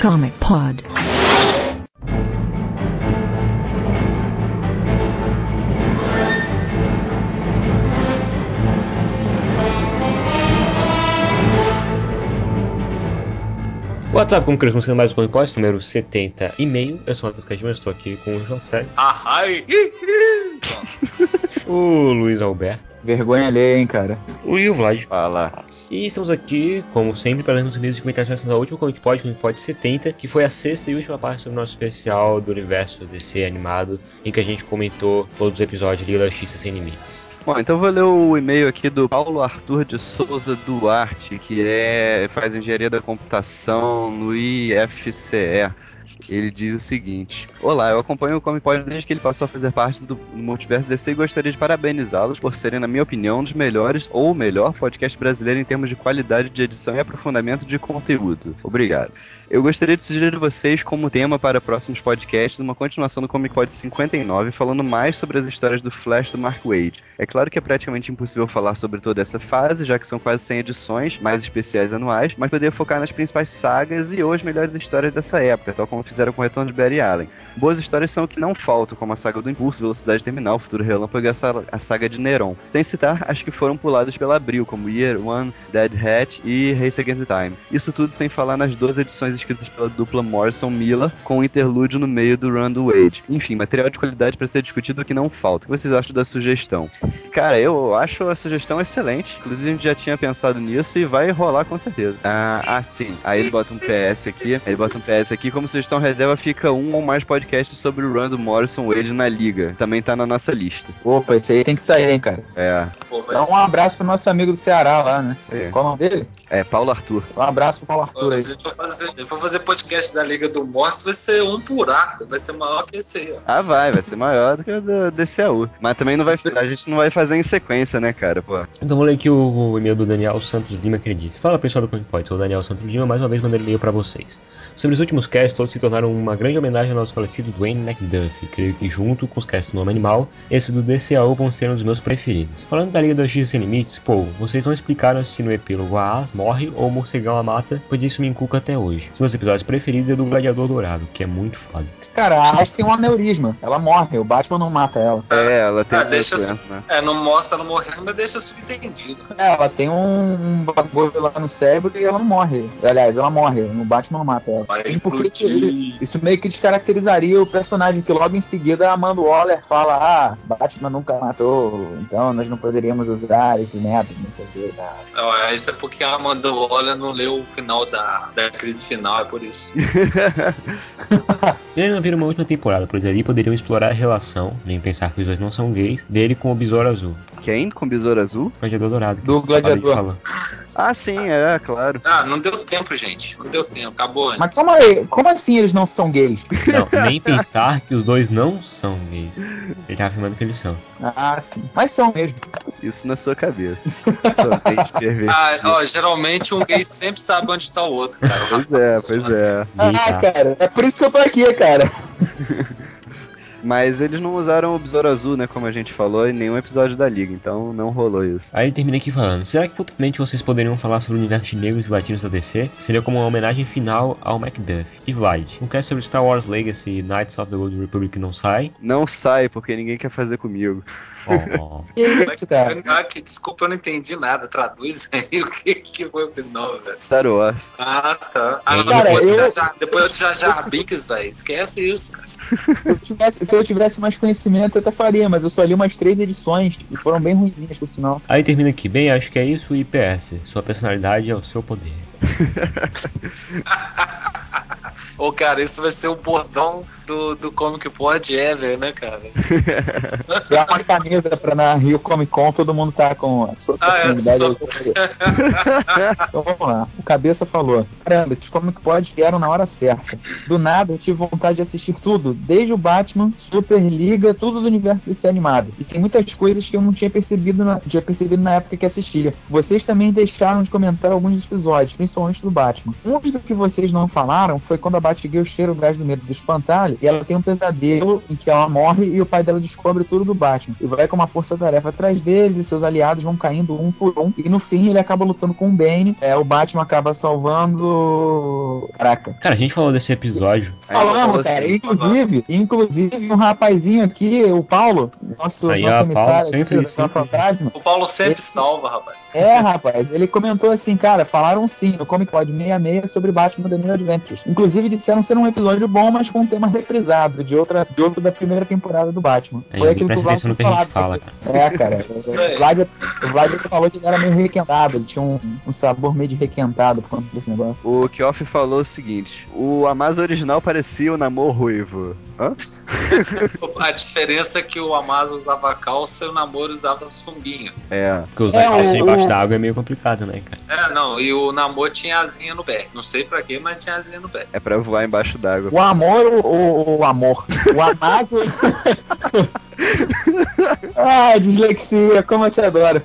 Comic Pod. WhatsApp, como queremos sendo mais um Comic Pod, número 70 e meio. Eu sou o Matheus Cadinho, estou aqui com o José, Ai! o Luiz Alberto, Vergonha alheia, hein, cara. o o Vlad. Fala. E estamos aqui, como sempre, para lermos os e-mails e comentários ao último Comic Pod, Comic Pod 70, que foi a sexta e última parte do nosso especial do universo DC animado, em que a gente comentou todos os episódios de Liga da Justiça Sem Limites. Bom, então vou ler o e-mail aqui do Paulo Arthur de Souza Duarte, que é faz engenharia da computação no IFCE. Ele diz o seguinte: Olá, eu acompanho o Comic Pod desde que ele passou a fazer parte do Multiverso DC e gostaria de parabenizá-los por serem, na minha opinião, um dos melhores ou o melhor podcast brasileiro em termos de qualidade de edição e aprofundamento de conteúdo. Obrigado. Eu gostaria de sugerir a vocês como tema para próximos podcasts uma continuação do Comic Pod 59, falando mais sobre as histórias do Flash do Mark Wade. É claro que é praticamente impossível falar sobre toda essa fase, já que são quase 100 edições, mais especiais anuais, mas poderia focar nas principais sagas e ou as melhores histórias dessa época, tal como fizeram com o Retorno de Barry Allen. Boas histórias são o que não faltam, como a saga do Impulso, Velocidade Terminal, Futuro Relâmpago e a sa- a saga de Neron. Sem citar as que foram puladas pela Abril, como Year One, Dead Hat e Race Against Time. Isso tudo sem falar nas duas edições escritas pela dupla Morrison Miller, com um interlúdio no meio do Run Wade. Enfim, material de qualidade para ser discutido que não falta. O que vocês acham da sugestão? Cara, eu acho a sugestão excelente. Inclusive, a gente já tinha pensado nisso e vai rolar com certeza. Ah, ah, sim. Aí ele bota um PS aqui. Ele bota um PS aqui. Como sugestão reserva, fica um ou mais podcasts sobre o do Morrison Wade na liga. Também tá na nossa lista. Opa, esse aí tem que sair, hein, cara. É. Pô, Dá um abraço pro nosso amigo do Ceará lá, né? Aí. Qual o nome dele? É, Paulo Arthur. Um abraço pro Paulo Arthur aí. Se a gente for fazer, eu for fazer podcast da Liga do Monstro, vai ser um buraco, vai ser maior que esse aí. ó. Ah, vai, vai ser maior do que o do DCAU. Mas também não vai. A gente não vai fazer em sequência, né, cara? Pô. Então vou ler aqui o, o e-mail do Daniel Santos Lima que ele disse. Fala pessoal do Comic Pod, sou o Daniel Santos Lima, mais uma vez mandando e-mail para vocês. Sobre os últimos casts, todos se tornaram uma grande homenagem ao nosso falecido Dwayne McDuffie. Creio que junto com os casts do Nome Animal, esse do DCAU vão ser um dos meus preferidos. Falando da Liga da Justiça Sem Limites, pô, vocês não explicaram se no epílogo a As morre ou o morcegão a mata, pois isso me inculca até hoje. Os meus episódios preferidos é do Gladiador Dourado, que é muito foda. Cara, a Ash tem um aneurisma. Ela morre, o Batman não mata ela. É, ela tem Ah, essa deixa doença, né? É, não mostra ela morrendo, mas deixa subentendido. É, ela tem um, um bagulho lá no cérebro e ela não morre. Aliás, ela morre. O Batman não mata ela. Vai E porque Isso meio que descaracterizaria o personagem, que logo em seguida a Amanda Waller fala, ah, Batman nunca matou, então nós não poderíamos usar esse método, não sei o que. tá. Ó, isso é porque a Amanda Waller não leu o final da, da crise final, é por isso. Se ele não vir uma última temporada, pois ali poderiam explorar a relação, nem pensar que os dois não são gays, dele com o Besouro Azul, Quem? Com besouro azul? Gladiador Dourado. que Do Gladiador. Ah, sim, é, claro. Ah, não deu tempo, gente. Não deu tempo. Acabou antes. Mas como, aí, como assim eles não são gays? Não, nem pensar que os dois não são gays. Ele tá afirmando que eles são. Ah, sim. Mas são mesmo. Isso na sua cabeça. Ah, ó, geralmente um gay sempre sabe onde tá o outro, cara. Pois é, pois é. Ah, cara, é por isso que eu tô aqui, cara. Mas eles não usaram o besouro azul, né? Como a gente falou, em nenhum episódio da liga, então não rolou isso. Aí ele termina aqui falando: Será que futuramente vocês poderiam falar sobre o universo de negros e latinos da DC? Seria como uma homenagem final ao Macduff. E Vlad, um cast sobre Star Wars Legacy e Knights of the Old Republic não sai? Não sai, porque ninguém quer fazer comigo. Oh, Que desculpa, eu não entendi nada. Traduz aí o que, que foi o final, velho. Star Wars. Ah, tá. Ah, Cara, depois, eu- do já, depois Jar Binks, velho. Esquece isso, cara. Se eu, tivesse, se eu tivesse mais conhecimento, eu até faria, mas eu só li umas três edições e foram bem ruinzinhas, por sinal. Aí termina aqui: Bem, acho que é isso. E PS: Sua personalidade é o seu poder. Ô, cara, isso vai ser o bordão do, do Comic Pod Ever, né, cara? Dá uma camisa pra na Rio Comic Con todo mundo tá com a sua Ah, é, personalidade. sou. Então vamos lá. O cabeça falou: Caramba, esses Comic Pod vieram na hora certa. Do nada eu tive vontade de assistir tudo, desde o Batman, Superliga, tudo do universo desse animado. E tem muitas coisas que eu não tinha percebido na, tinha percebido na época que assistia. Vocês também deixaram de comentar alguns episódios, principalmente do Batman. Um dos que vocês não falaram foi quando a Batgirl cheira o gás do medo do espantalho e ela tem um pesadelo em que ela morre e o pai dela descobre tudo do Batman. E vai com uma força-tarefa atrás deles e seus aliados vão caindo um por um. E no fim ele acaba lutando com o Bane. É, o Batman acaba salvando. Caraca. Cara, a gente falou desse episódio. Falamos, cara. assim, Inclusive, inclusive, um rapazinho aqui, o Paulo, nosso, Aí, nosso Paulo, sempre, sempre. Fantasma. O Paulo sempre Esse- salva, rapaz. É, rapaz, ele comentou assim, cara, falaram sim no Comic Pod 66 sobre Batman The New Adventures. Inclusive disseram ser um episódio bom, mas com um tema reprisado, de outra, de outro da primeira temporada do Batman. Aí, alguém presta Vlad atenção no que a gente falado. fala, cara. É, cara. O, Vlad, o Vlad falou que ele era meio requentado, ele tinha um, um sabor meio de requentado por conta desse negócio. O Kioff falou o seguinte: o Amazon original parecia o namoro ruivo. Hã? A diferença é que o Amazo usava calça e o Namoro usava sunguinha. É. Porque usar É, excesso o- debaixo o- da água é meio complicado, né, cara? É, não, e o Namor tinha asinha no pé. Não sei pra quê, mas tinha asinha pé. É pra voar embaixo d'água. O amor ou o, amor? O amado. ah, dislexia, como eu te adoro.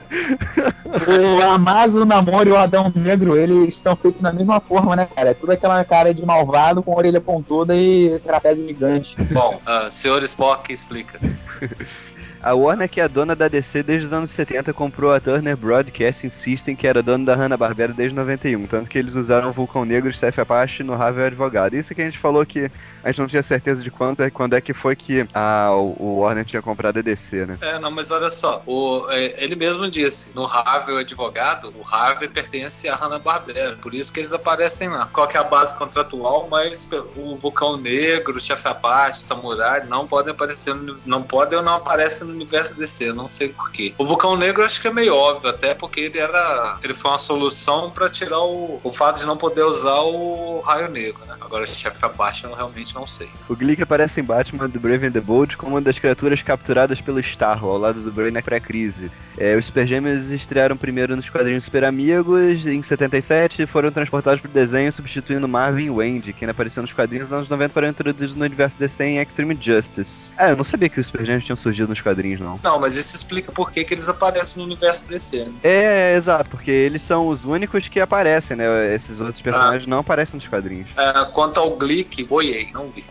O Amazo, o Namoro e o Adão Negro, eles estão feitos da mesma forma, né, cara? É tudo aquela cara de malvado com orelha pontuda e trapézio gigante. Bom, ah, senhor Spock explica. A Warner, que é a dona da DC desde os anos 70, comprou a Turner Broadcasting System, que era dona da Hanna-Barbera desde 91. Tanto que eles usaram o Vulcão Negro e Steph Apache no Ravel Advogado. Isso que a gente falou que a gente não tinha certeza de quando é, quando é que foi que a, o o Warner tinha comprado a DC, né? É, não, mas olha só, o, é, ele mesmo disse, no Harvey o advogado, o Harvey pertence à Hanna-Barbera, por isso que eles aparecem lá. Qual que é a base contratual, mas o Vulcão Negro, o Chefe Apache, Samurai, não podem aparecer, no, não podem ou não aparecem no universo DC, não sei porquê. O Vulcão Negro acho que é meio óbvio, até porque ele era, ele foi uma solução pra tirar o, o fato de não poder usar o Raio Negro, né? Agora o Chefe Apache eu realmente não sei. O Glick aparece em Batman do Brave and the Bold como uma das criaturas capturadas pelo Starro, ao lado do Brainiac pré-crise. É, os Super Gêmeos estrearam primeiro nos quadrinhos Super Amigos, em 77, e foram transportados para o desenho, substituindo Marvin Wayne, que ainda apareceu nos quadrinhos nos anos 90 para introduzidos no universo DC em Extreme Justice. Ah, eu não sabia que os Super Gêmeos tinham surgido nos quadrinhos, não. Não, mas isso explica por que, que eles aparecem no universo DC, né? É, exato, porque eles são os únicos que aparecem, né? Esses outros personagens não aparecem nos quadrinhos. É, quanto ao Glick, boiei, não vi.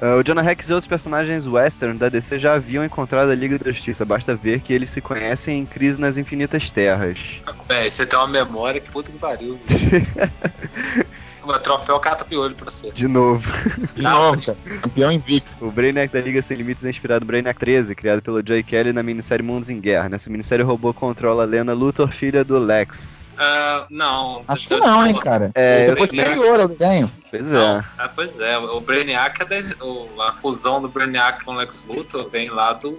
Uh, o Jonah Rex e outros personagens western da DC já haviam encontrado a Liga da Justiça, basta ver que eles se conhecem em Crise nas Infinitas Terras. É, você tem uma memória que puta que pariu. O troféu cata piolho pra você. De novo. De novo, cara. Campeão invicto. O Brainiac da Liga Sem Limites é inspirado no Brainiac 13, criado pelo Joy Kelly na minissérie Mundos em Guerra. Nessa minissérie, o robô controla a Lena Luthor, filha do Lex. Ah, não. Acho que não, hein, cara. É, eu posterior ao desenho. Pois é. ah, pois é, o Brainiac é o- a fusão do Brainiac com o Lex Luthor vem lá do,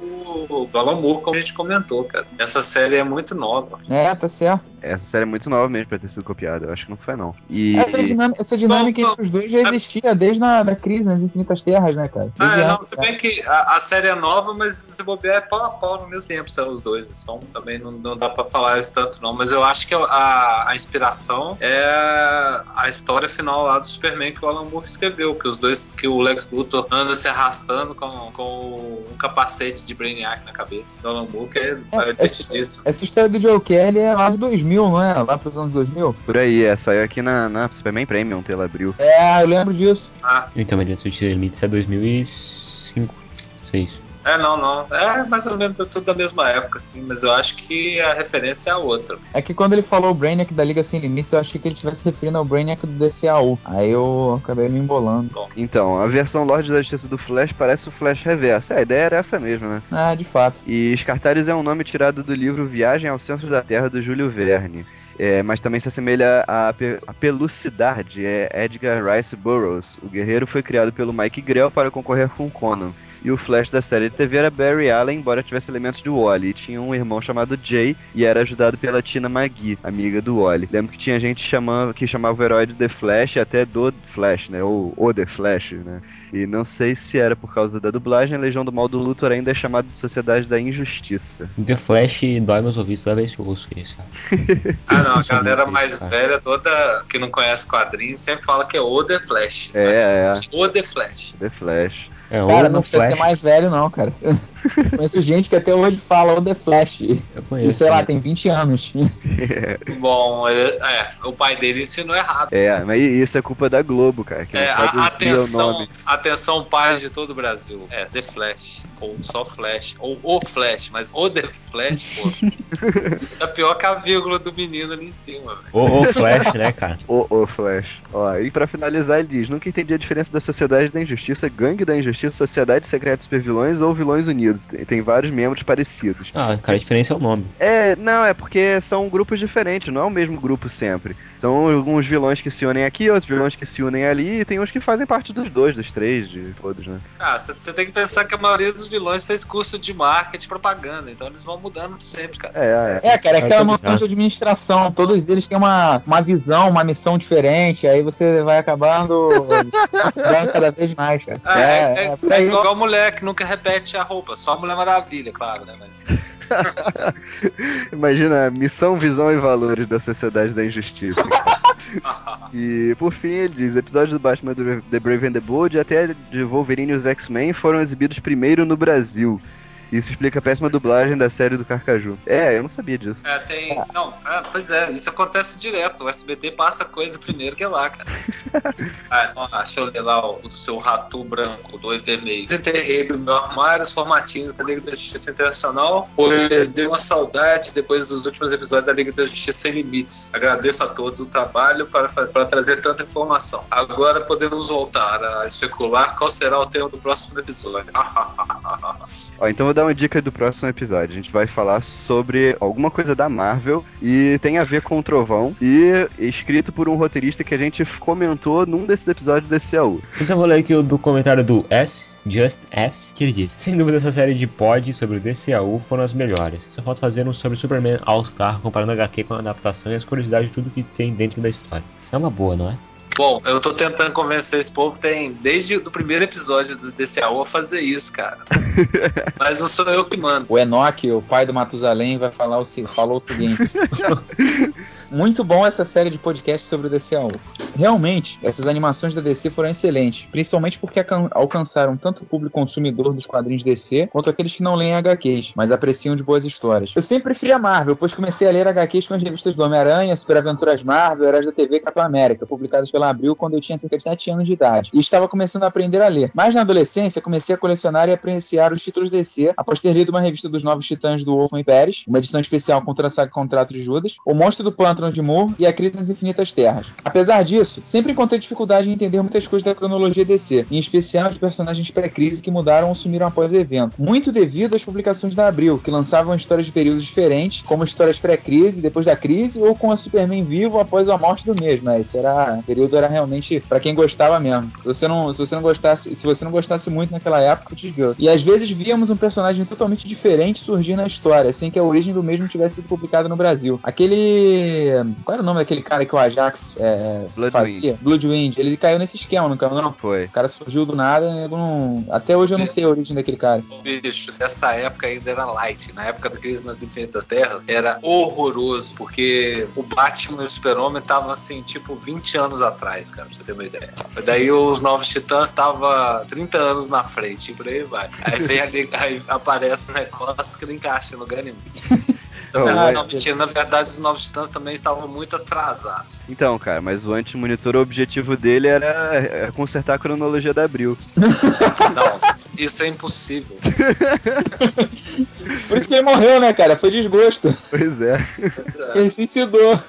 do Alan Moore, como a gente comentou, cara. Essa série é muito nova. É, tá certo. Essa série é muito nova mesmo pra ter sido copiada. Eu acho que não foi, não. E. Essa dinâmica, essa dinâmica Não, não. entre os dois já existia desde a da crise nas Infinitas Terras, né, cara? Ah, é, não, se cara. bem que a, a série é nova, mas se bobear é pau a pau no mesmo tempo, são os dois. São, também não, não dá pra falar isso tanto, não. Mas eu acho que a, a inspiração é a história final lá do Superman que o Alan Moore escreveu, que os dois, que o Lex Luthor anda se arrastando com, com um capacete de Brainiac na cabeça do Alan Moore, que é, É, é divertidíssimo. Essa história do Joe Kelly é lá de 2000, não é? Lá pros anos 2000? Por aí, é, saiu aqui na, na Superman Premium pela Abril. É, eu lembro disso. Ah, Então, do Limites é 2005, 6. É, não, não. É mais ou menos tudo da mesma época, assim, mas eu acho que a referência é a outra. É que quando ele falou o Brainiac da Liga Sem Limites, eu achei que ele estivesse referindo ao Brainiac do DCAU. Aí eu acabei me embolando. Então, a versão Lorde da Justiça do Flash parece o Flash Reverso. É, a ideia era essa mesmo, né? Ah, de fato. E Scartaris é um nome tirado do livro Viagem ao Centro da Terra do Júlio Verne. É, mas também se assemelha à, pe à Pelucidade, é Edgar Rice Burroughs. O guerreiro foi criado pelo Mike Grell para concorrer com Conan. E o Flash da série de TV era Barry Allen, embora tivesse elementos de Wally. E tinha um irmão chamado Jay e era ajudado pela Tina McGee, amiga do Wally. Lembro que tinha gente chamando, que chamava o herói de The Flash até do Flash, né? Ou o The Flash, né? E não sei se era por causa da dublagem, a Legião do Mal do Luthor ainda é chamada de Sociedade da Injustiça. The Flash dói meus ouvidos toda vez que eu ouço isso. Ah, não, a galera mais velha, toda que não conhece quadrinhos, sempre fala que é o The Flash. É, é, O The Flash. The Flash. É, Cara, não precisa ser mais velho, não, cara. Conheço gente que até hoje fala o The Flash. Eu conheço. E sei lá, né? tem 20 anos. Bom, ele- é, o pai dele ensinou errado. É, mas isso é culpa da Globo, cara, que É, não o atenção, nome. atenção, pais de todo o Brasil. É, The Flash. Ou só Flash. Ou o Flash, mas o The Flash, pô. tá pior que a vírgula do menino ali em cima, velho. Ô, ô, Flash, né, cara? O, o Flash. Ó, e pra finalizar, ele diz: Nunca entendi a diferença da sociedade da injustiça, gangue da injustiça, sociedade secreta de supervilões ou vilões unidos. Tem, tem vários membros parecidos. Ah, cara, a diferença é o nome. É, não, é porque são grupos diferentes, não é o mesmo grupo sempre. São alguns vilões que se unem aqui, outros vilões que se unem ali, e tem uns que fazem parte dos dois, dos três, de todos, né? Ah, você tem que pensar que a maioria dos vilões fez curso de marketing e propaganda, então eles vão mudando sempre, cara. É, é. É, cara, é É, aquela noção de administração. Todos eles têm uma, uma visão, uma missão diferente. Aí você vai acabando cada vez mais, cara. Ah, é, é- é aí. igual mulher que nunca repete a roupa, só a Mulher Maravilha, claro, né? Mas Imagina a missão, visão e valores da sociedade da injustiça. E por fim ele diz: episódios do Batman The Brave and the Bold e até de Wolverine e os X-Men foram exibidos primeiro no Brasil. Isso explica a péssima dublagem da série do Carcaju. É, eu não sabia disso. É, tem. Não, é, pois é, isso acontece direto. O SBT passa coisa primeiro que lá, cara. ah, não, deixa eu ler lá o, do seu ratu branco, do vermelho. Desenterrei do meu armário os formatinhos da Liga da Justiça Internacional, pois deu uma saudade depois dos últimos episódios da Liga da Justiça Sem Limites. Agradeço a todos o trabalho para, para trazer tanta informação. Agora podemos voltar a especular qual será o tema do próximo episódio. Ó, então vou dar uma dica do próximo episódio. A gente vai falar sobre alguma coisa da Marvel e tem a ver com o Trovão e escrito por um roteirista que a gente comentou num desses episódios do DCAU. Então vou ler aqui o do comentário do S, Just S, que ele diz: Sem dúvida, essa série de pod sobre o DCAU foram as melhores. Só falta fazer um sobre Superman All-Star, comparando a HQ com a adaptação e as curiosidades de tudo que tem dentro da história. É uma boa, não é? Bom, eu tô tentando convencer esse povo, tem desde o primeiro episódio do DCAO a fazer isso, cara. Mas não sou eu que mando. O Enoch, o pai do Matusalém, vai falar o, se- falou o seguinte: Muito bom essa série de podcasts sobre o DCAU. Realmente, essas animações da DC foram excelentes, principalmente porque alcançaram tanto o público consumidor dos quadrinhos DC quanto aqueles que não leem HQs, mas apreciam de boas histórias. Eu sempre preferi a Marvel, pois comecei a ler HQs com as revistas do Homem-Aranha, Super Aventuras Marvel, Heróis da TV e Capitão América, publicadas pela Abril quando eu tinha cerca de 7 anos de idade, e estava começando a aprender a ler. Mas na adolescência, comecei a colecionar e apreciar os títulos DC após ter lido uma revista dos Novos Titãs do Wolfman Pérez, uma edição especial contra a saga Contrato de Judas, O Monstro do Pântano de Moore e A Crise nas Infinitas Terras. Apesar disso, sempre encontrei dificuldade em entender muitas coisas da cronologia DC, em especial os personagens pré-crise que mudaram ou sumiram após o evento, muito devido às publicações da Abril, que lançavam histórias de períodos diferentes, como histórias pré-crise, depois da crise, ou com a Superman vivo após a morte do mesmo. Né? Esse era, o período era realmente pra quem gostava mesmo. Se você não, se você não gostasse, se você não gostasse muito naquela época, te digo. E às vezes víamos um personagem totalmente diferente surgir na história, sem que a origem do mesmo tivesse sido publicada no Brasil. Aquele, qual era o nome daquele cara que o Ajax é, Bloodwind. fazia? Bloodwind. Ele caiu nesse esquema, não caiu não? Foi. O cara surgiu do nada, eu não... até hoje eu não sei a origem daquele cara. Bicho, nessa época ainda era light. Na época da crise nas Infinitas Terras, era horroroso, porque o Batman e o Super-Homem estavam assim, tipo, 20 anos atrás, cara, pra você ter uma ideia. Daí os Novos Titãs estavam 30 anos na frente, e por aí vai. Aí vem ali, aí aparece um negócio que não encaixa no lugar nenhum. Na Não, verdade, mas- não, mentira, na verdade, os Novos Titãs também estavam muito atrasados. Então, cara, mas o anti-monitor, o objetivo dele era é, consertar a cronologia da Abril. Não, isso é impossível. Por isso que ele morreu, né, cara? Foi desgosto. Pois é. Pois é. Ele suicidou.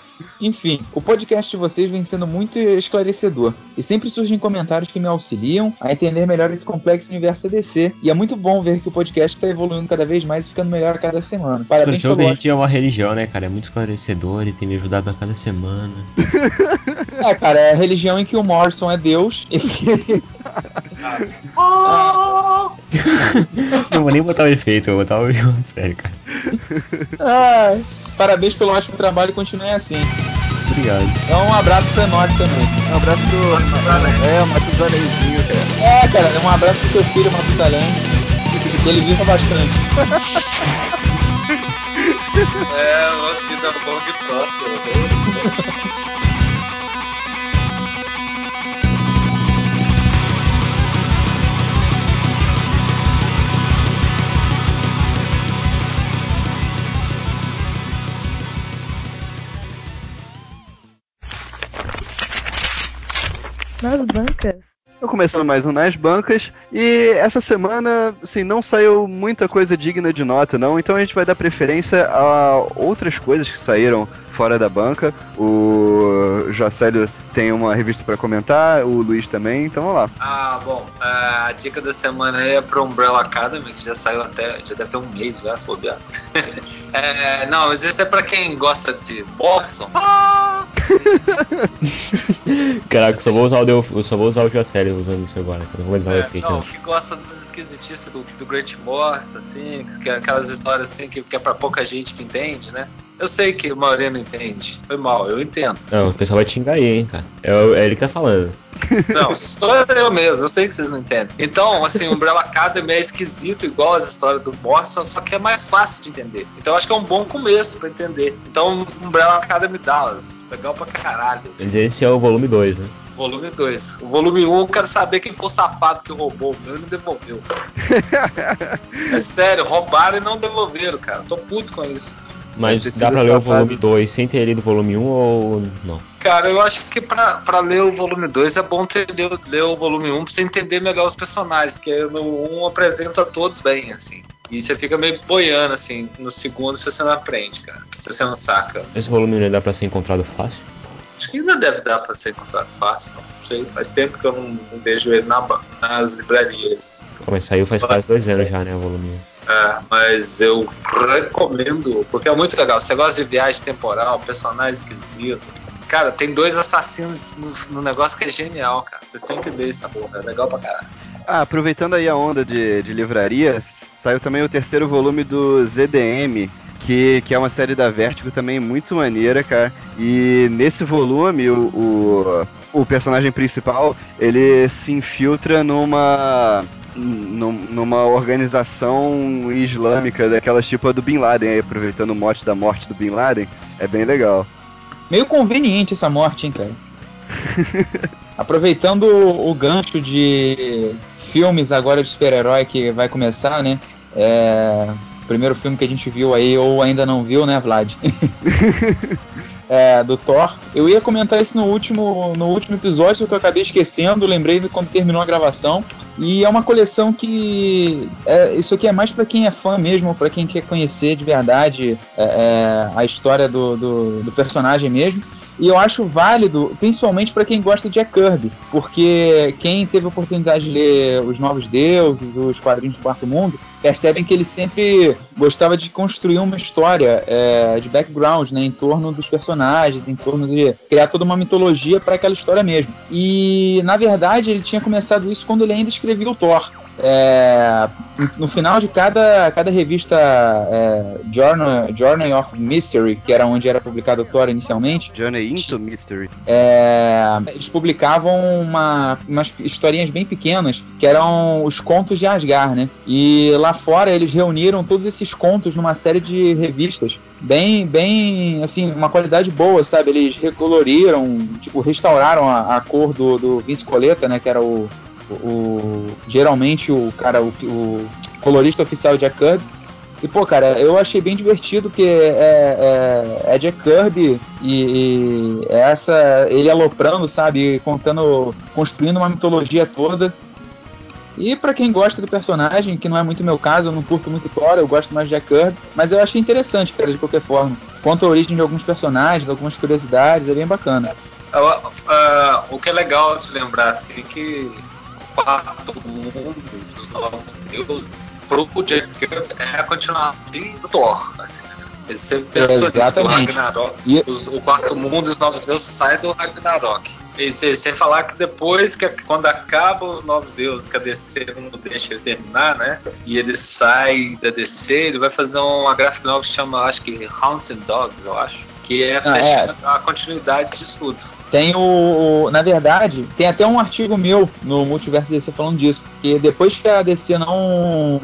Enfim, o podcast de vocês vem sendo muito esclarecedor. E sempre surgem comentários que me auxiliam a entender melhor esse complexo universo DC. E é muito bom ver que o podcast está evoluindo cada vez mais e ficando melhor a cada semana. Parabéns Pareceu pelo gente é uma religião, né, cara? É muito esclarecedor e tem me ajudado a cada semana. É, cara, é a religião em que o Morrison é Deus e que Não vou nem botar o efeito, eu vou botar o sério, cara. Ai, parabéns pelo ótimo trabalho e continuem assim. Obrigado. Então um abraço pra nós também. Um abraço pro. É, o Matusalenzinho, cara. É, cara, um abraço pro seu filho Matusalém. Que ele viva bastante. É, uma vida longa e próspera. Nas bancas. Tô começando mais um Nas Bancas e essa semana, assim, não saiu muita coisa digna de nota, não. Então a gente vai dar preferência a outras coisas que saíram fora da banca. O Jocélio tem uma revista para comentar, o Luiz também, então vamos lá. Ah, bom, a dica da semana aí é pro Umbrella Academy, que já saiu até, já deve ter um mês já, se bobear. é, não, mas isso é pra quem gosta de Borson. Ah! Caraca, eu só vou usar o, eu só vou usar o Jocélio usando isso agora, não vou usar o É, efeito. não, não. que gosta das esquisitices do, do Grant Morrison, assim, que é aquelas histórias assim que, que é pra pouca gente que entende, né? Eu sei que a maioria não entende. Foi mal, eu entendo. Não, o pessoal vai te xingar aí, hein, cara. É, o- é ele que tá falando. Não, sou eu mesmo, eu sei que vocês não entendem. Então, assim, o Umbrella Academy é esquisito, igual as histórias do Morrison, só que é mais fácil de entender. Então, acho que é um bom começo pra entender. Então, Umbrella Academy Dallas, legal pra caralho. Mas esse é o volume 2, né? Volume 2. O volume 1, um, eu quero saber quem foi o safado que roubou o meu e não devolveu. é sério, roubaram e não devolveram, cara. Tô puto com isso. Mas dá pra ler o volume 2 sem ter lido o volume 1 um, ou não? Cara, eu acho que pra, pra ler o volume 2 é bom ter, ler, ler o volume 1 um, pra você entender melhor os personagens, que no 1 um apresenta todos bem, assim. E você fica meio boiando, assim, no segundo se você não aprende, cara. Se você não saca. Esse volume não dá pra ser encontrado fácil? Acho que ainda deve dar pra ser encontrado fácil, não sei. Faz tempo que eu não, não vejo ele na, nas livrarias. Mas saiu faz quase dois anos já, né, o volume 1. É, mas eu recomendo, porque é muito legal. Você gosta de viagem temporal, personagem esquisito. Cara, tem dois assassinos no, no negócio que é genial, cara. Vocês têm que ver essa porra, é legal pra caralho. Ah, aproveitando aí a onda de, de livraria, saiu também o terceiro volume do ZDM, que, que é uma série da Vertigo também muito maneira, cara. E nesse volume, o, o, o personagem principal, ele se infiltra numa num- numa organização islâmica daquelas tipo a do Bin Laden, aí, aproveitando o mote da morte do Bin Laden, é bem legal. Meio conveniente essa morte, hein, cara. Aproveitando o gancho de filmes agora de super-herói que vai começar, né? É, o primeiro filme que a gente viu aí, ou ainda não viu, né, Vlad? É, do Thor. Eu ia comentar isso no último, no último episódio, só que eu acabei esquecendo, lembrei quando terminou a gravação. E é uma coleção que. é, isso aqui é mais pra quem é fã mesmo, pra quem quer conhecer de verdade é, é, a história do, do, do personagem mesmo. E eu acho válido, principalmente para quem gosta de Jack Kirby, porque quem teve a oportunidade de ler Os Novos Deuses, os quadrinhos do Quarto Mundo, percebem que ele sempre gostava de construir uma história é, de background, né, em torno dos personagens, em torno de criar toda uma mitologia para aquela história mesmo. E na verdade ele tinha começado isso quando ele ainda escrevia o Thor. É, no final de cada, cada revista é, Journey, Journey of Mystery, que era onde era publicado o Thor inicialmente, Journey into Mystery. é, eles publicavam uma, umas historinhas bem pequenas que eram os contos de Asgard, né? E lá fora eles reuniram todos esses contos numa série de revistas bem, bem, assim, uma qualidade boa, sabe? Eles recoloriram, tipo, restauraram a, a cor do, do Vince Coletta, né? Que era o, o, geralmente o cara, o, o colorista oficial de Jack Kirby. E, pô, cara, eu achei bem divertido que é, é, é Jack Kirby e, e é essa, ele aloprando, sabe, contando, construindo uma mitologia toda. E pra quem gosta do personagem, que não é muito meu caso, eu não curto muito Thor, eu gosto mais de Jack Kirby, mas eu achei interessante, cara, de qualquer forma. Conta a origem de alguns personagens, algumas curiosidades, é bem bacana. Ah, ah, o que é legal de lembrar, assim, que o quarto mundo dos novos deuses, pro Jack Kirby, é a continuação do Thor. Assim. Ele sempre pensou nisso, do. Ragnarok. E- Os- o quarto mundo dos novos deuses sai do Ragnarok. E sem, sem falar que depois, que quando acaba os novos deuses, que a DC não deixa ele terminar, né? E ele sai da DC, ele vai fazer uma graphic novel que chama, acho que Haunted Dogs, eu acho. Que é, Ah, é. a continuidade disso tudo. Tem o, Na verdade, tem até um artigo meu no Multiverso DC falando disso. Que depois que a DC não,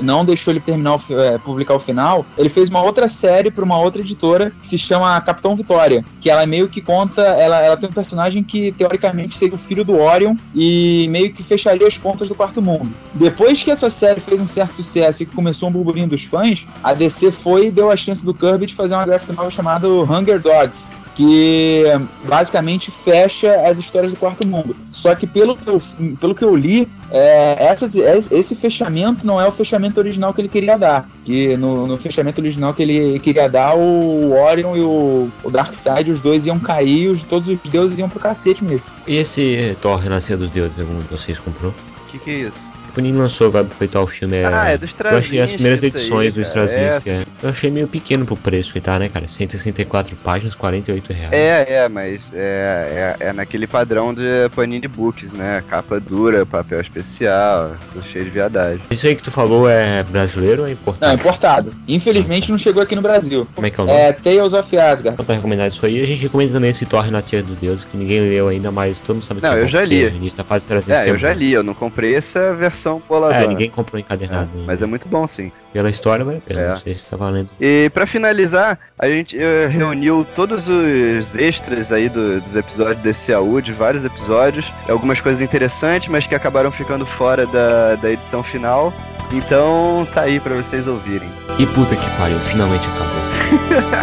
não deixou ele terminar é, publicar o final, ele fez uma outra série para uma outra editora que se chama Capitão Vitória. Que ela meio que conta. Ela, ela tem um personagem que teoricamente seria o filho do Orion e meio que fecharia as pontas do quarto mundo. Depois que essa série fez um certo sucesso e começou um burburinho dos fãs, a DC foi e deu a chance do Kirby de fazer uma graphic novel chamada Hunger Dogs que basicamente fecha as histórias do quarto mundo. Só que pelo que eu, pelo que eu li, é, essa, é, esse fechamento não é o fechamento original que ele queria dar. Que no, no fechamento original que ele queria dar, o Orion e o, o Darkseid, os dois iam cair, os, todos os deuses iam pro cacete mesmo. E esse Thor Renascer dos Deuses, algum de vocês comprou? O que, que é isso? O Panini lançou agora pra aproveitar o filme. É... Ah, é do Eu achei as primeiras edições do aí, Straczynski, cara. é. Eu achei meio pequeno pro preço que tá, né, cara? 164 páginas, 48 reais. É, é, mas é, é, é naquele padrão de Panini Books, né? Capa dura, papel especial, tudo cheio de viadagem. Isso aí que tu falou é brasileiro ou é Não, importado? importado. Infelizmente não chegou aqui no Brasil. Como é que é o nome? É Tales of Asgard. Só pra recomendar isso aí, a gente recomenda também esse Thor Renascer dos Deuses, que ninguém leu ainda, mas todo mundo sabe que Não, é eu bom, já li. O início da fase É, eu bom. já li, eu não comprei essa versão boladona. É, ninguém comprou encadernado. ainda. Mas é muito bom sim. Pela história vale a pena, É. não sei se tá valendo. E pra finalizar, a gente eh, reuniu todos os extras aí do- dos episódios desse AU, de vários episódios, algumas coisas interessantes, mas que acabaram ficando fora da, da edição final. Então tá aí pra vocês ouvirem. E puta que pariu, finalmente acabou.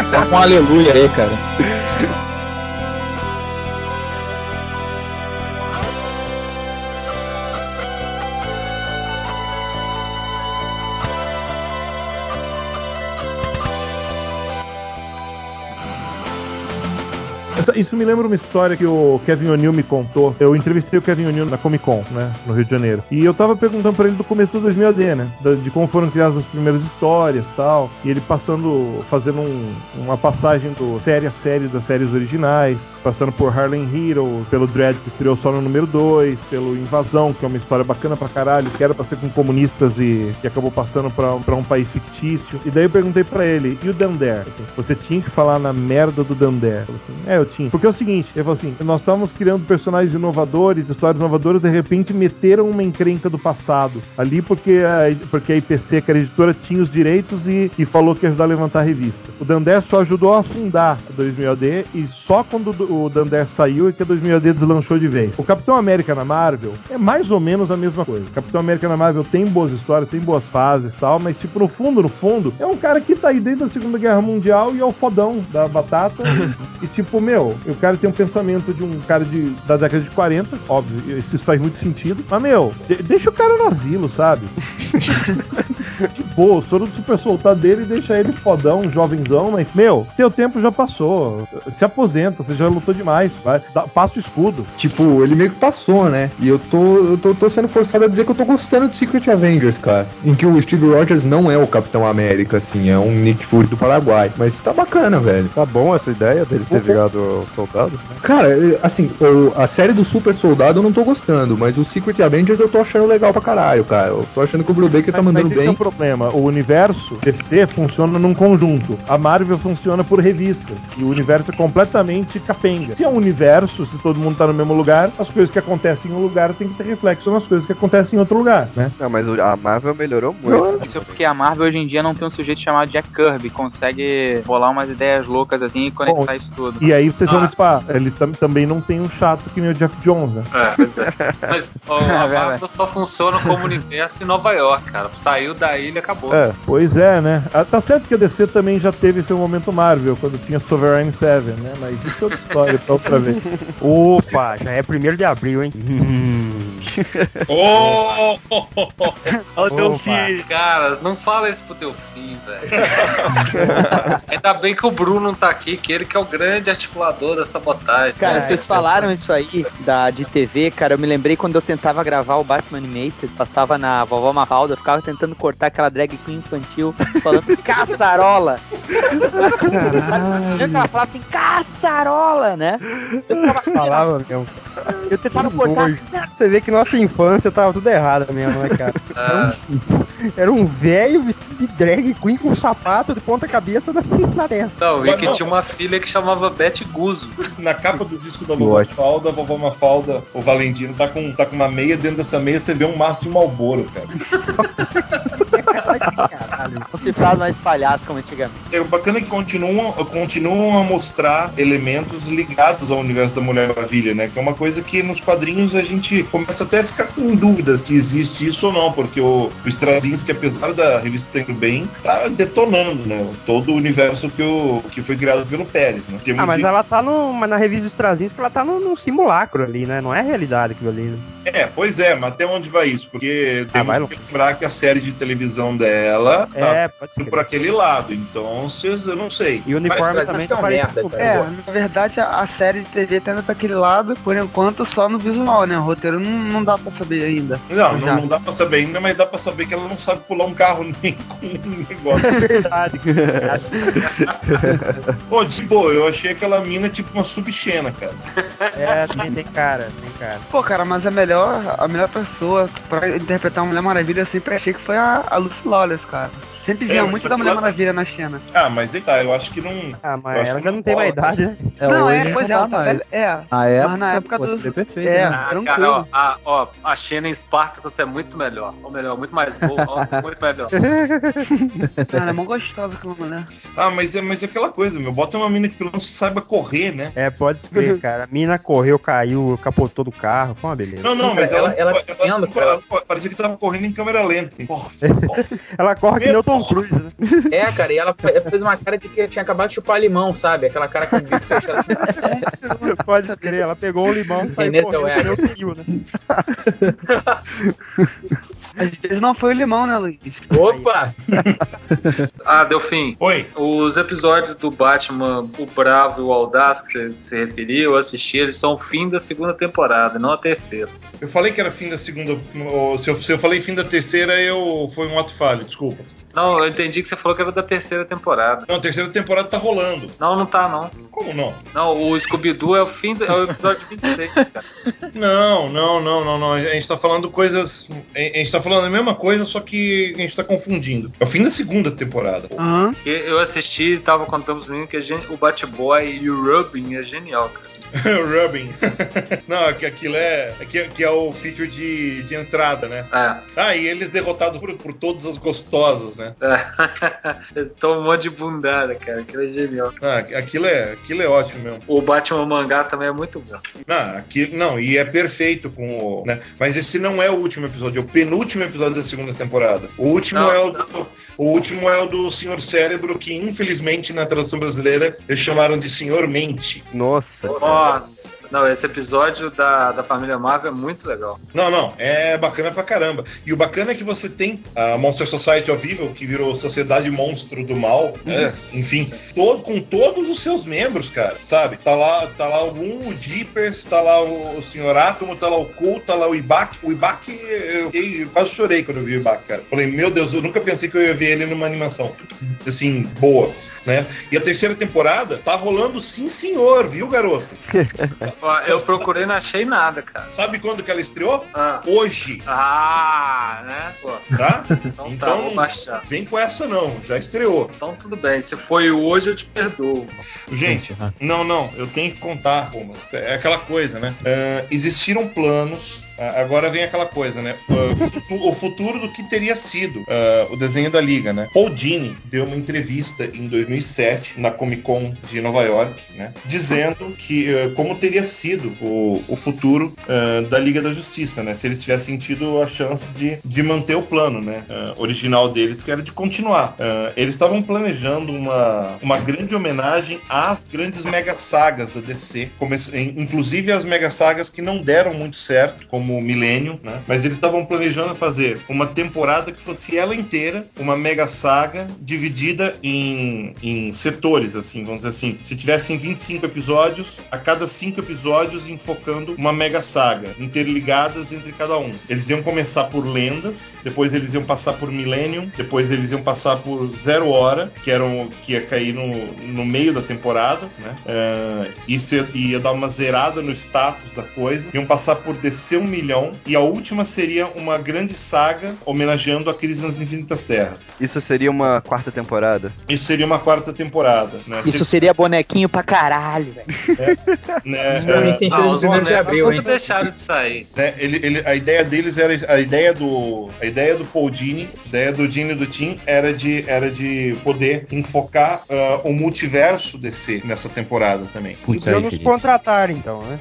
Tá com um aleluia aí, cara. Isso me lembra uma história que o Kevin O'Neill me contou. Eu entrevistei o Kevin O'Neill na Comic Con, né, no Rio de Janeiro. E eu tava perguntando pra ele do começo do 2000 AD, né, de como foram criadas as primeiras histórias tal. E ele passando, fazendo um- uma passagem do série a série das séries originais, passando por Harlem Hero, pelo Dread que estreou só no número 2, pelo Invasão, que é uma história bacana pra caralho, que era pra ser com comunistas e que acabou passando pra, pra um país fictício. E daí eu perguntei pra ele, e o Dander? Assim, Você tinha que falar na merda do falei assim, é, eu tinha. Porque é o seguinte, ele falou assim, nós estávamos criando personagens inovadores, histórias inovadoras, de repente meteram uma encrenca do passado ali porque a, porque a IPC, que era a editora, tinha os direitos e, e falou que ia ajudar a levantar a revista. O Dander só ajudou a fundar a 2000 AD e só quando o Dander saiu é que a 2000 AD deslanchou de vez. O Capitão América na Marvel é mais ou menos a mesma coisa. O Capitão América na Marvel tem boas histórias, tem boas fases e tal, mas tipo, no fundo, no fundo, é um cara que tá aí desde a Segunda Guerra Mundial e é o fodão da batata. e tipo, meu, o cara tem um pensamento de um cara de, da década de 40, óbvio, isso faz muito sentido. Mas, meu, de- deixa o cara no asilo, sabe? de boa, o soro do super soldado dele deixa ele fodão, jovenzão, mas, meu, teu tempo já passou. Se aposenta, você já lutou demais. Vai, dá- passa o escudo. Tipo, ele meio que passou, né? E eu tô, eu tô, tô sendo forçado a dizer que eu tô gostando de Secret Avengers, cara. Em que o Steve Rogers não é o Capitão América, assim, é um Nick Fury do Paraguai. Mas tá bacana, velho. Tá bom essa ideia dele ter virado soldado? Cara, assim, o- a série do Super Soldado eu não tô gostando, mas o Secret Avengers eu tô achando legal pra caralho, cara. Eu tô achando que o Brubaker tá mandando mas esse é bem. o problema. O universo DC funciona num conjunto. A Marvel funciona por revistas. E o universo é completamente capenga. Se é um universo, se todo mundo tá no mesmo lugar, as coisas que acontecem em um lugar tem que ter reflexo nas coisas que acontecem em outro lugar, né? Não, mas o- a Marvel melhorou muito. Isso é porque a Marvel hoje em dia não tem um sujeito chamado Jack Kirby, consegue bolar umas ideias loucas assim e conectar isso tudo. E aí vocês vão Ah. ele tam- também não tem um chato que nem o Jeff Jones, né? É, pois é. Mas ó, a verdade. Marvel só funciona como universo em Nova York, cara. Saiu da ilha, acabou. É, pois é, né? Ah, Tá certo que a DC também já teve seu momento Marvel, quando tinha Sovereign Seven, né? Mas isso é outra história pra outra vez. Opa, já é primeiro de abril, hein? Oh! Olha o teu filho. Cara, não fala isso pro teu filho, velho. Ainda bem que o Bruno não tá aqui, que ele que é o grande articulador da sabotagem. Cara, né? vocês falaram isso aí da, de TV, cara. Eu me lembrei quando eu tentava gravar o Batman Animated, passava na vovó Mafalda, eu ficava tentando cortar aquela drag queen infantil, falando caçarola. Eu ela falava assim, caçarola, né? Eu, ficava, Falava mesmo. eu tentava cortar. Você vê que nossa infância tava tudo errada mesmo, né, cara? Ah, Era um velho vestido de drag queen com um sapato de ponta cabeça na, na testa. não, e que tinha uma filha que chamava Beth Na capa do disco da Vovó Mafalda, a Vovó Mafalda, o Valentino, tá com, tá com uma meia, dentro dessa meia você vê um maço de Malboro, cara. Caralho, não se faz mais palhaço como antigamente. É bacana que continuam, continuam a mostrar elementos ligados ao universo da Mulher Maravilha, né? Que é uma coisa que nos quadrinhos a gente começa até a ficar com dúvida se existe isso ou não, porque o, o Straczynski, apesar da revista tendo bem, tá detonando, né? Todo o universo que, o, que foi criado pelo Pérez, né? Temos Ah, mas de- ela tá no. Mas na revista dos Straczynski ela tá no, num simulacro ali, né? Não é realidade aquilo ali. Né? É, pois é, mas até onde vai isso? Porque Ah, temos vai que lembrar que a série de televisão dela tá É, pode ser. indo por aquele lado, então vocês, eu não sei. E o uniforme Mas- também é uma tá merda. É, na verdade a, a série de TV tá indo pra aquele lado, por enquanto, só no visual, né? O roteiro não, não dá pra saber ainda. Não, não, não dá pra saber ainda, mas dá pra saber que ela não sabe pular um carro nem com um negócio. É verdade. Pô, de boa, eu achei aquela mina tipo uma subchena, cara. É, tem, tem cara, tem cara. Pô, cara, mas a melhor, a melhor pessoa pra interpretar uma Mulher Maravilha eu sempre achei que foi a, a Lucy Lawless, cara. Sempre É, mas muito só da Mulher ela- Maravilha na cena. Ah, mas aí tá, eu acho que não. Ah, Eu mas ela já não não tem mais idade, né? não, hoje é, pois é, não ela tá mais. velha. É, Na mas época, na época pô, do. seria perfeito, É, né? Ah, tranquilo. cara, ó, a, ó, a Xena em Spartacus é muito melhor. Ou melhor, muito mais boa, ó, muito melhor. Cara, é mó gostosa aquela mulher. Ah, mas é, mas é aquela coisa, meu. Bota uma mina que pelo menos saiba correr, né? É, pode ser, cara. A mina correu, caiu, capotou do carro. Foi uma beleza. Não, não, mas Ela- ela, ela ela, correndo, cara. ela- parecia que tava correndo em câmera lenta. Porra, Ela corre que nem o Tom Cruise, né? É, cara, e ela fe- fez uma cara de que tinha acabado de chupar limão, sabe? Aquela cara com o bico fechado. Pode crer, ela pegou o limão e saiu correndo, Kill, né? Às vezes não foi o limão, né, Luiz? Opa! Ah, Delfim. Oi. Os episódios do Batman, o Bravo e o Audaz, que você se referiu, eu assisti, eles são o fim da segunda temporada, não a terceira. Eu falei que era fim da segunda. Se eu, se eu falei fim da terceira, eu foi um ato falho, desculpa. Não, eu entendi que você falou que era da terceira temporada. Não, a terceira temporada tá rolando. Não, não tá, não. Como não? Não, o Scooby-Doo é o fim do, é o episódio 26, cara. Não, não, não, não, não. A gente tá falando coisas. A gente tá falando a mesma coisa, só que a gente tá confundindo. É o fim da segunda temporada. Porque Eu assisti e tava contando os meninos que a gente- o Batboy e o Robin é genial, cara. Rubbing. não, é que aquilo é. é Que, que é o feature de, de entrada, né? É. Ah, e eles derrotados por, por todas as gostosas, né? é. Eles estão um monte de bundada, cara. Aquilo é genial. Ah, aquilo é, aquilo é ótimo mesmo. O Batman mangá também é muito bom. Não, aqui, não, e é perfeito com o. Né? Mas esse não é o último episódio, é o penúltimo episódio da segunda temporada. O último Não, é o do. O último é o do Senhor Cérebro, que infelizmente na tradução brasileira eles chamaram de Senhor Mente. Nossa. Nossa. Não, esse episódio da, da família Marvel é muito legal. Não, não, é bacana pra caramba. E o bacana é que você tem a Monster Society of Evil, que virou Sociedade Monstro do Mal, né? enfim, todo, com todos os seus membros, cara, sabe? Tá lá, tá lá o Moon, o Jeepers, tá lá o, o Sr. Átomo, tá lá o Cool, tá lá o Ibak. O Ibak, eu, eu quase chorei quando eu vi o Ibak, cara. Falei, meu Deus, eu nunca pensei que eu ia ver ele numa animação, assim, boa. Né? E a terceira temporada tá rolando sim senhor, viu, garoto? Eu procurei e não achei nada, cara. Sabe quando que ela estreou? Ah, Hoje, ah né? Pô, tá? então, tá, vou baixar. Vem com essa não, já estreou. Então tudo bem, se foi hoje eu te perdoo. Gente, não, não, eu tenho que contar, pô, mas é aquela coisa, né? Ah, existiram planos, agora vem aquela coisa, né? Ah, o futu- o futuro do que teria sido ah, o desenho da Liga, né? Paul Dini deu uma entrevista em 2007 na Comic Con de Nova York, né? Dizendo que ah, como teria sido o, o futuro ah, da Liga da Justiça, né? Se eles tivessem tido a chance de, de manter o plano, né? ah, original deles, que era de continuar. Ah, eles estavam planejando uma, uma grande homenagem às grandes mega sagas da DC, inclusive as mega sagas que não deram muito certo, como o Millennium, né? Mas eles estavam planejando fazer uma temporada que fosse ela inteira uma mega saga dividida em, em setores, assim, vamos dizer assim. Se tivessem 25 episódios, a cada 5 episódios enfocando uma mega saga, interligadas entre cada um. Eles iam começar por lendas, depois eles iam passar por Millennium, depois eles iam passar por Zero Hora, que, eram, que ia cair no, no meio da temporada, né? É, isso ia, ia dar uma zerada no status da coisa. Iam passar por DC um milhão, e a última seria uma grande saga homenageando a Crise nas Infinitas Terras. Isso seria uma quarta temporada. Isso seria uma quarta temporada. Né? Isso seria bonequinho pra caralho, velho. né, Não, é. Ah, os bonecos nunca deixaram de sair. né, ele, ele- a ideia deles era a ideia do a ideia do Paul Dini, a ideia do Dini e do Tim era de era de poder enfocar ah, o multiverso DC nessa temporada também. Podiam nos contratar, então, né?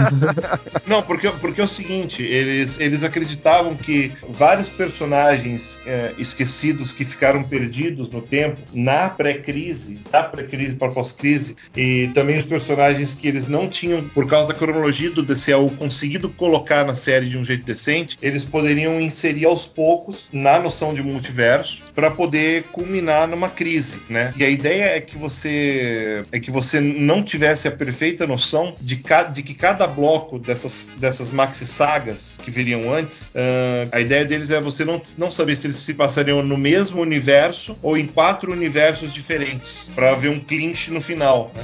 Não, porque, porque é o seguinte, eles, eles acreditavam que vários personagens é, esquecidos que ficaram perdidos no tempo, na pré-crise, da pré-crise para pós-crise, e também os personagens que eles não tinham, por causa da cronologia do DCAU, conseguido colocar na série de um jeito decente, eles poderiam inserir aos poucos na noção de multiverso para poder culminar numa crise, né? E a ideia é que você é que você não tivesse a perfeita noção de, ca, de que cada bloco dessas, dessas maxi sagas que viriam antes, ah, a ideia deles é você não, não saber se eles se passariam no mesmo universo ou em quatro universos diferentes para haver um clinch no final. né?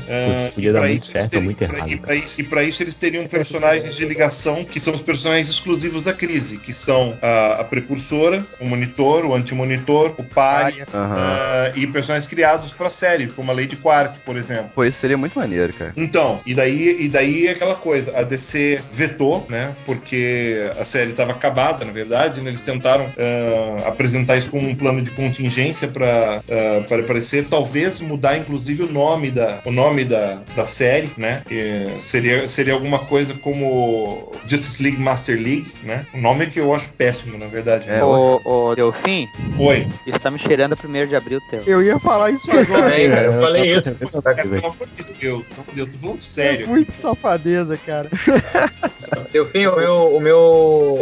Ah, Podia e dar pra muito isso certo eles teriam- ou muito errado, E para isso, pra isso eles teriam personagens de ligação que são os personagens exclusivos da crise, que são a, a precursora, o monitor, o antimonitor, o pai ah, e personagens criados para série, como a Lady Quark, por exemplo. Pô, isso seria muito maneiro, cara. Então, e daí, e daí é aquela coisa, a DC vetou, né? Porque a série estava acabada, na verdade, né, eles tentaram ah, apresentar isso como um plano de contingência para para aparecer, talvez mudar inclusive o nome da o nome da, da série, né? Que seria seria alguma coisa como Justice League Master League, né? O nome que eu acho péssimo, na verdade. É, Ô, ô, Delfim, Oi. isso tá me cheirando a 1 de abril teu. Eu ia falar isso agora. Também, cara, eu falei isso. Pelo amor de Deus, eu tô falando É sério. muito safadeza, cara. Delfim, o meu, o meu,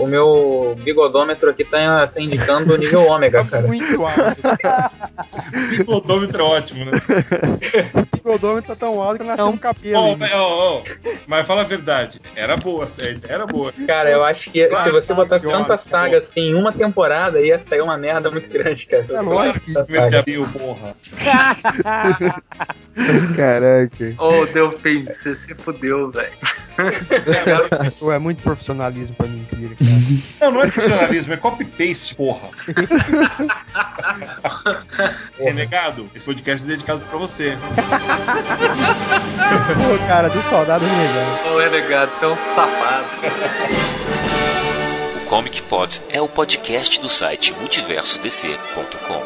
o meu bigodômetro aqui tá, tá indicando o nível ômega, cara. Muito alto. O odômetro é ótimo, né? O bigodômetro tá tão alto que nasceu um cabelo. Ó, hein? mas, ó, ó, mas fala a verdade, era boa, sério, era boa. Cara, eu acho que se você botar tanta ótimo. saga assim em uma temporada, ia sair uma merda muito grande, cara. É lógico. Primeiro de abril, porra. Caraca. Ô, Delfim, você se fudeu, velho. É muito profissionalismo pra mentira, cara. Não, não é profissionalismo, é copy-paste, porra. Renegado, esse podcast é dedicado pra você. Pô, cara, do soldado renegado. Ô, renegado, você é um safado. O Comic Pod é o podcast do site multiversodc.com.